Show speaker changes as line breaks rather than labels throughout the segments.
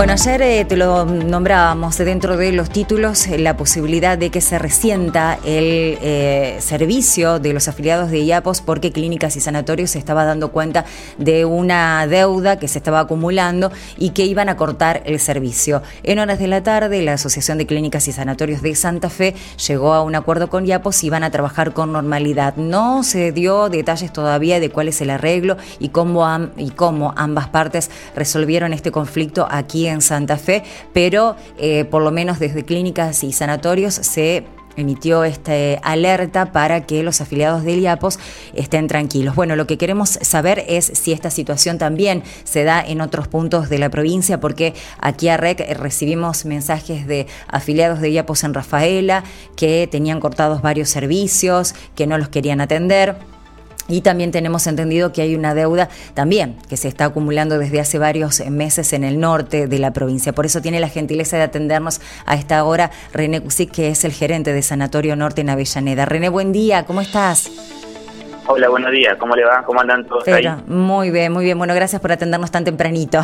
Bueno, ayer eh, te lo nombrábamos dentro de los títulos eh, la posibilidad de que se resienta el eh, servicio de los afiliados de IAPOS porque clínicas y sanatorios se estaba dando cuenta de una deuda que se estaba acumulando y que iban a cortar el servicio. En horas de la tarde, la Asociación de Clínicas y Sanatorios de Santa Fe llegó a un acuerdo con IAPOS y van a trabajar con normalidad. No se dio detalles todavía de cuál es el arreglo y cómo, y cómo ambas partes resolvieron este conflicto aquí en Santa Fe, pero eh, por lo menos desde clínicas y sanatorios se emitió esta alerta para que los afiliados de IAPOS estén tranquilos. Bueno, lo que queremos saber es si esta situación también se da en otros puntos de la provincia, porque aquí a REC recibimos mensajes de afiliados de IAPOS en Rafaela que tenían cortados varios servicios, que no los querían atender. Y también tenemos entendido que hay una deuda también que se está acumulando desde hace varios meses en el norte de la provincia. Por eso tiene la gentileza de atendernos a esta hora René Cusic, que es el gerente de Sanatorio Norte en Avellaneda. René, buen día, ¿cómo estás?
Hola, buenos días, ¿cómo le va? ¿Cómo andan todos ahí?
Muy bien, muy bien. Bueno, gracias por atendernos tan tempranito.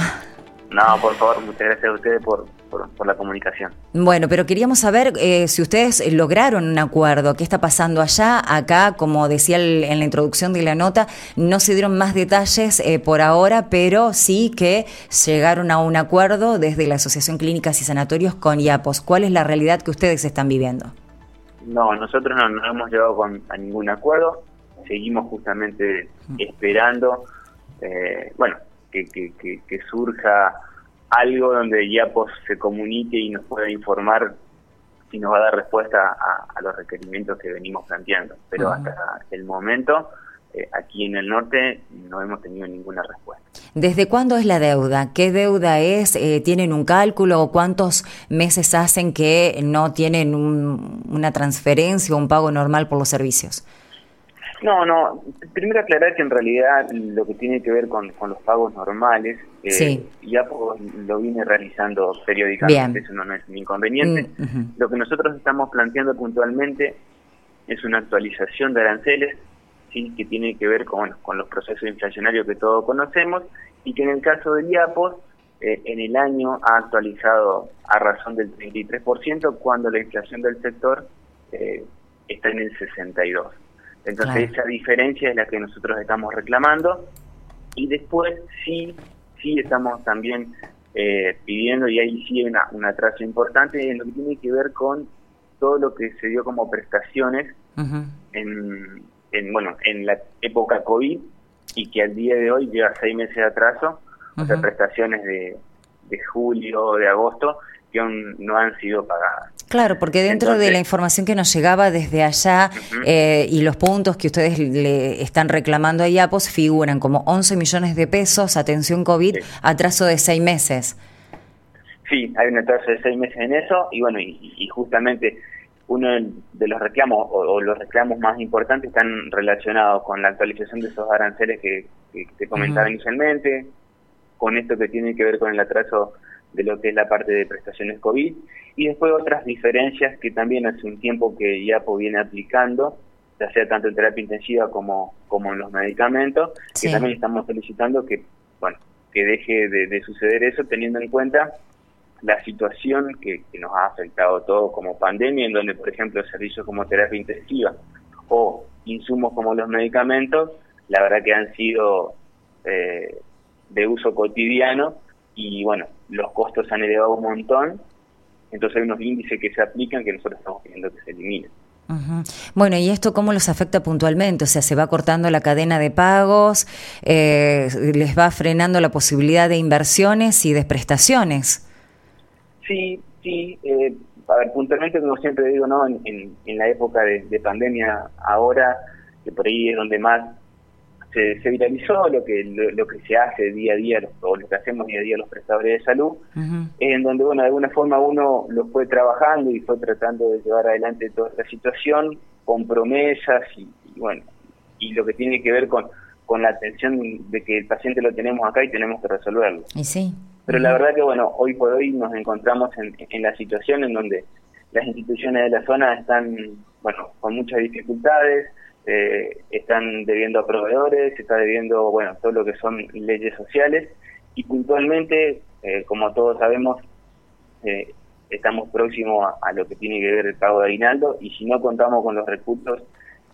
No, por favor, muchas gracias a ustedes por, por, la comunicación.
Bueno, pero queríamos saber eh, si ustedes lograron un acuerdo, qué está pasando allá. Acá, como decía en la introducción de la nota, no se dieron más detalles eh, por ahora, pero sí que llegaron a un acuerdo desde la Asociación Clínicas y Sanatorios con IAPOS. ¿Cuál es la realidad que ustedes están viviendo?
No, nosotros no, no hemos llegado con, a ningún acuerdo. Seguimos justamente mm. esperando, eh, bueno, que, que, que surja algo donde YAPOS se comunique y nos pueda informar y nos va a dar respuesta a, los requerimientos que venimos planteando. Pero hasta el momento, eh, aquí en el norte, no hemos tenido ninguna respuesta.
¿Desde cuándo es la deuda? ¿Qué deuda es? Eh, ¿Tienen un cálculo o cuántos meses hacen que no tienen una transferencia o un pago normal por los servicios?
No, no. Primero aclarar que en realidad lo que tiene que ver con, los pagos normales, eh, ya pues, lo viene realizando periódicamente, eso no, es un inconveniente. Mm, lo que nosotros estamos planteando puntualmente es una actualización de aranceles, sí, que tiene que ver con, con los procesos inflacionarios que todos conocemos, y que en el caso de IAPOS, eh, en el año ha actualizado a razón del 33%, cuando la inflación del sector eh, está en el 62%. Entonces esa diferencia es la que nosotros estamos reclamando. Y después sí, sí estamos también eh, pidiendo y ahí sí hay una, un atraso importante en lo que tiene que ver con todo lo que se dio como prestaciones en, en, bueno, en la época COVID y que al día de hoy lleva seis meses de atraso, o sea, prestaciones de, de julio, de agosto, que aún no han sido pagadas.
Claro, porque dentro de la información que nos llegaba desde allá eh, y los puntos que ustedes le están reclamando a IAPOS figuran como 11 millones de pesos, atención COVID, atraso de seis meses.
Sí, hay un atraso de seis meses en eso y bueno, y, justamente uno de los reclamos o, los reclamos más importantes están relacionados con la actualización de esos aranceles que, te comentaba inicialmente, con esto que tiene que ver con el atraso de lo que es la parte de prestaciones COVID y después otras diferencias que también hace un tiempo que IAPO viene aplicando, ya sea tanto en terapia intensiva como, como en los medicamentos, que también estamos solicitando que, bueno, que deje de, suceder eso teniendo en cuenta la situación que, nos ha afectado todo como pandemia, en donde, por ejemplo, servicios como terapia intensiva o insumos como los medicamentos, la verdad que han sido eh, de uso cotidiano y bueno, los costos han elevado un montón, entonces hay unos índices que se aplican que nosotros estamos pidiendo que se eliminen.
Bueno, ¿y esto cómo los afecta puntualmente? O sea, ¿se va cortando la cadena de pagos? Eh, ¿Les va frenando la posibilidad de inversiones y de prestaciones?
Sí, sí. Eh, a ver, puntualmente, como siempre digo, ¿no? En, en, la época de, de, pandemia, ahora, que por ahí es donde más se, viralizó lo que lo, que se hace día a día o lo que hacemos día a día los prestadores de salud en donde bueno de alguna forma uno lo fue trabajando y fue tratando de llevar adelante toda esta situación con promesas y, bueno y lo que tiene que ver con con la atención de que el paciente lo tenemos acá y tenemos que resolverlo.
Y sí.
Pero la verdad que bueno hoy por hoy nos encontramos en, en la situación en donde las instituciones de la zona están bueno con muchas dificultades eh, están debiendo a proveedores, está debiendo, bueno, todo lo que son leyes sociales y puntualmente eh, como todos sabemos, eh, estamos próximos a, lo que tiene que ver el pago de aguinaldo y si no contamos con los recursos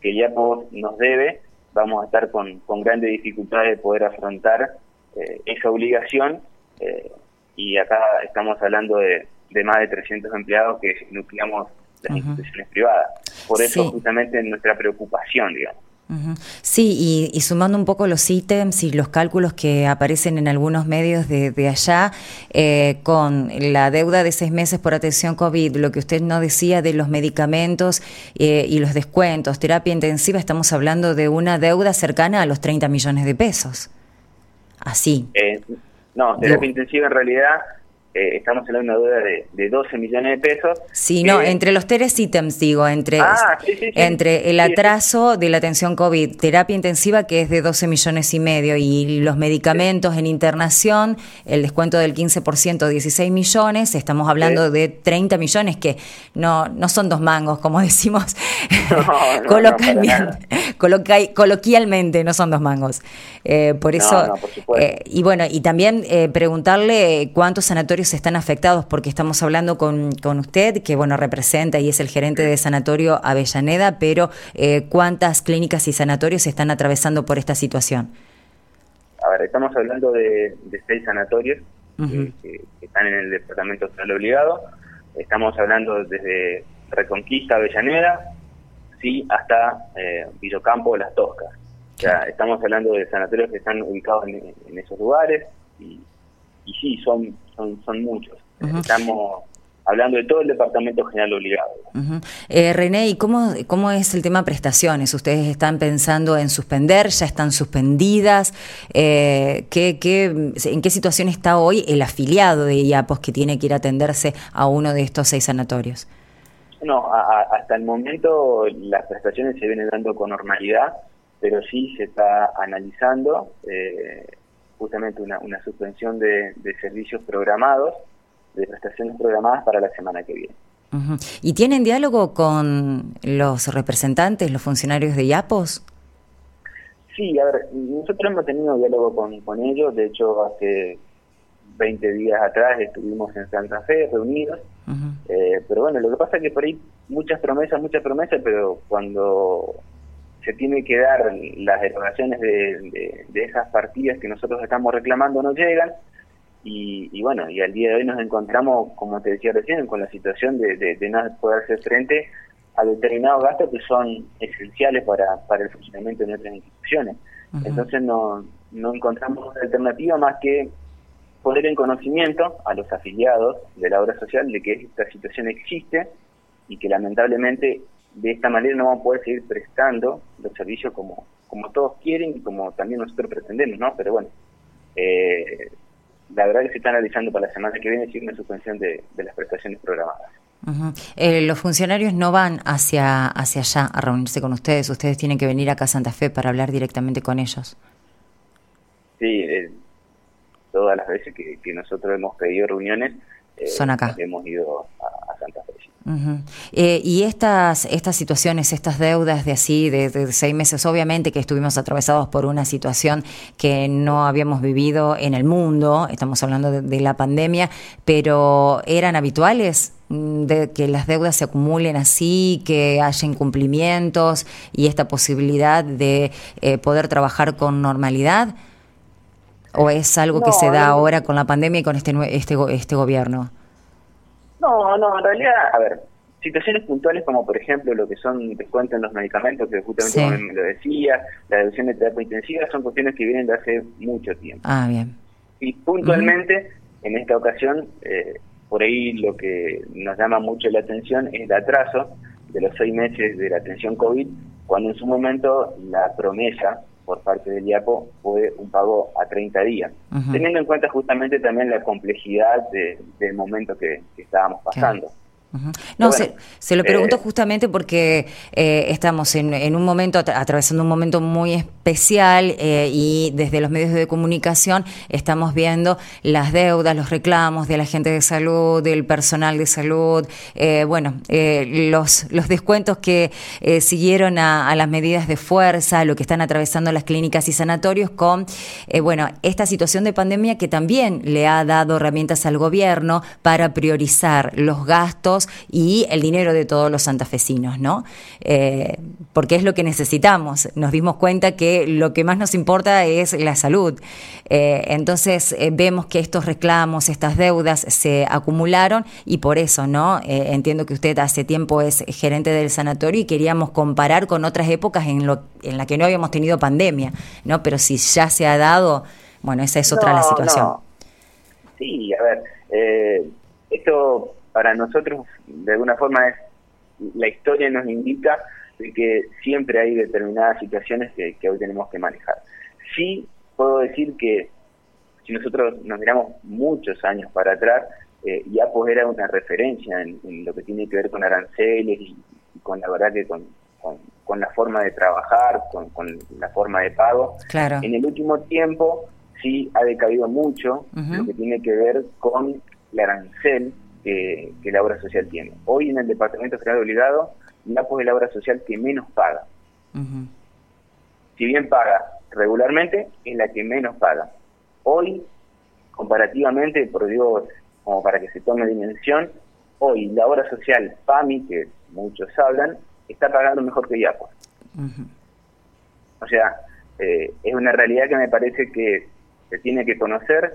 que ya nos debe, vamos a estar con, con grandes dificultades de poder afrontar eh, esa obligación y acá estamos hablando de, de, más de 300 empleados que nucleamos las instituciones privadas. Por eso justamente nuestra preocupación, digamos.
Sí, y, sumando un poco los ítems y los cálculos que aparecen en algunos medios de, allá, eh, con la deuda de seis meses por atención COVID, lo que usted no decía de los medicamentos eh, y los descuentos, terapia intensiva, estamos hablando de una deuda cercana a los 30 millones de pesos. Así.
Eh, no, terapia intensiva en realidad eh, estamos hablando de una deuda de, 12 millones de pesos.
Sí, no, entre los tres ítems, digo, entre, ah, entre el atraso de la atención COVID, terapia intensiva, que es de 12 millones y medio, y los medicamentos en internación, el descuento del 15%, 16 millones, estamos hablando de 30 millones, que no, no son dos mangos, como decimos coloquialmente, no son dos mangos. Eh, por eso, eh, y bueno, y también preguntarle cuántos sanatorios están afectados, porque estamos hablando con, con usted, que bueno, representa y es el gerente de Sanatorio Avellaneda, pero eh, ¿cuántas clínicas y sanatorios están atravesando por esta situación?
A ver, estamos hablando de, seis sanatorios eh, que, están en el departamento social obligado. Estamos hablando desde Reconquista, Avellaneda, sí, hasta eh, Villocampo, Las Toscas. O sea, estamos hablando de sanatorios que están ubicados en, en esos lugares y, y sí, son, son, son muchos. Estamos hablando de todo el Departamento General Obligado.
eh, René, ¿y cómo, cómo es el tema prestaciones? ¿Ustedes están pensando en suspender? ¿Ya están suspendidas? Eh, ¿qué, qué, en qué situación está hoy el afiliado de IAPOS que tiene que ir a atenderse a uno de estos seis sanatorios?
No, hasta el momento las prestaciones se vienen dando con normalidad, pero sí se está analizando. Eh, justamente una, una suspensión de, servicios programados, de prestaciones programadas para la semana que viene.
¿Y tienen diálogo con los representantes, los funcionarios de IAPOS?
Sí, a ver, nosotros hemos tenido diálogo con, con ellos, de hecho hace 20 días atrás estuvimos en Santa Fe reunidos, eh, pero bueno, lo que pasa es que por ahí muchas promesas, muchas promesas, pero cuando se tiene que dar las erogaciones de, esas partidas que nosotros estamos reclamando no llegan y, bueno y al día de hoy nos encontramos como te decía recién con la situación de, no poder hacer frente a determinados gastos que son esenciales para, para el funcionamiento de nuestras instituciones. Entonces no, no encontramos alternativa más que poner en conocimiento a los afiliados de la obra social de que esta situación existe y que lamentablemente de esta manera no vamos a poder seguir prestando los servicios como, como todos quieren y como también nosotros pretendemos, ¿no? Pero bueno, eh, la verdad que se está analizando para la semana que viene una suspensión de, las prestaciones programadas.
Eh, los funcionarios no van hacia, hacia allá a reunirse con ustedes, ustedes tienen que venir acá a Santa Fe para hablar directamente con ellos.
Sí, eh, todas las veces que, nosotros hemos pedido reuniones,
son acá.
Hemos ido a, a Santa Fe.
Eh, y estas, estas situaciones, estas deudas de así, de, seis meses, obviamente que estuvimos atravesados por una situación que no habíamos vivido en el mundo, estamos hablando de, la pandemia, pero ¿eran habituales? Mm, de que las deudas se acumulen así, que haya incumplimientos y esta posibilidad de eh, poder trabajar con normalidad? ¿O es algo que se da ahora con la pandemia y con este, este, este gobierno?
No, no, en realidad, a ver, situaciones puntuales como por ejemplo lo que son descuentos en los medicamentos, que justamente como me lo decía, la deducción de terapia intensiva, son cuestiones que vienen de hace mucho tiempo.
Ah, bien.
Y puntualmente, en esta ocasión, eh, por ahí lo que nos llama mucho la atención es el atraso de los seis meses de la atención COVID, cuando en su momento la promesa por parte del IAPO fue un pago a 30 días, teniendo en cuenta justamente también la complejidad del momento que, estábamos pasando.
No, se, lo pregunto eh, justamente porque eh, estamos en, un momento, atravesando un momento muy especial eh, y desde los medios de comunicación estamos viendo las deudas, los reclamos de la gente de salud, del personal de salud, bueno, los, los descuentos que siguieron a, a, las medidas de fuerza, lo que están atravesando las clínicas y sanatorios con, bueno, esta situación de pandemia que también le ha dado herramientas al gobierno para priorizar los gastos y el dinero de todos los santafesinos, ¿no? Eh, porque es lo que necesitamos. Nos dimos cuenta que lo que más nos importa es la salud. Eh, entonces eh, vemos que estos reclamos, estas deudas se acumularon y por eso, ¿no? entiendo que usted hace tiempo es gerente del sanatorio y queríamos comparar con otras épocas en, lo, en la que no habíamos tenido pandemia, ¿no? Pero si ya se ha dado, bueno, esa es otra la situación.
Sí, a ver, esto para nosotros de alguna forma es la historia nos indica de que siempre hay determinadas situaciones que, hoy tenemos que manejar. Sí puedo decir que si nosotros nos miramos muchos años para atrás, eh, ya pues era una referencia en, lo que tiene que ver con aranceles y, con la verdad que con, con, la forma de trabajar, con, la forma de pago.
Claro.
En el último tiempo sí ha decaído mucho lo que tiene que ver con el arancel que, la obra social tiene. Hoy en el Departamento General de Obligado, NAPO es la obra social que menos paga. Si bien paga regularmente, es la que menos paga. Hoy, comparativamente, por Dios, como para que se tome dimensión, hoy la obra social PAMI, que muchos hablan, está pagando mejor que IAPO. O sea, eh, es una realidad que me parece que se tiene que conocer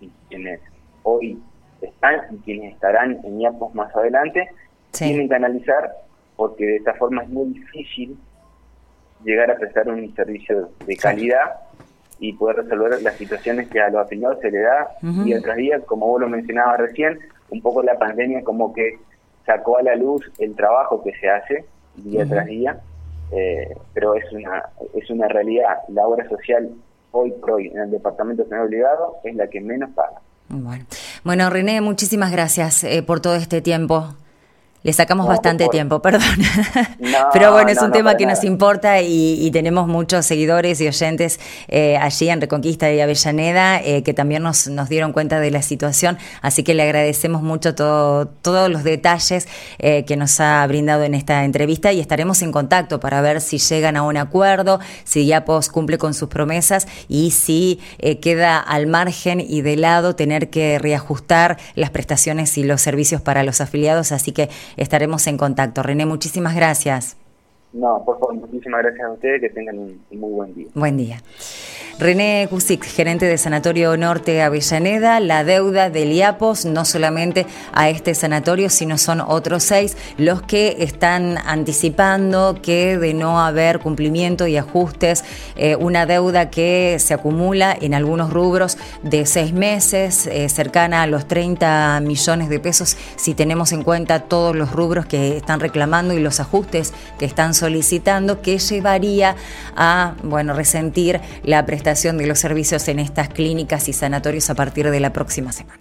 y quienes hoy están y quienes estarán en IAPOS más adelante, tienen que analizar porque de esta forma es muy difícil llegar a prestar un servicio de calidad y poder resolver las situaciones que a los afiliados se le da día tras día, como vos lo mencionabas recién, un poco la pandemia como que sacó a la luz el trabajo que se hace día tras día, eh, pero es una, es una realidad, la obra social hoy por hoy en el departamento de obligado es la que menos paga.
Bueno. Bueno, René, muchísimas gracias eh, por todo este tiempo. Le sacamos bastante tiempo, perdón. Pero bueno, es un tema que nos importa y, tenemos muchos seguidores y oyentes eh, allí en Reconquista y Avellaneda eh, que también nos, nos dieron cuenta de la situación. Así que le agradecemos mucho todo, todos los detalles eh, que nos ha brindado en esta entrevista y estaremos en contacto para ver si llegan a un acuerdo, si Yapos cumple con sus promesas y si queda al margen y de lado tener que reajustar las prestaciones y los servicios para los afiliados. Así que estaremos en contacto. René, muchísimas gracias.
No, por favor, muchísimas gracias a ustedes, que tengan un muy buen día.
Buen día. René Cusic, gerente de Sanatorio Norte Avellaneda, la deuda del IAPOS, no solamente a este sanatorio, sino son otros seis los que están anticipando que de no haber cumplimiento y ajustes, eh, una deuda que se acumula en algunos rubros de seis meses, eh, cercana a los 30 millones de pesos, si tenemos en cuenta todos los rubros que están reclamando y los ajustes que están solicitando, que llevaría a, bueno, resentir la prestación de los servicios en estas clínicas y sanatorios a partir de la próxima semana.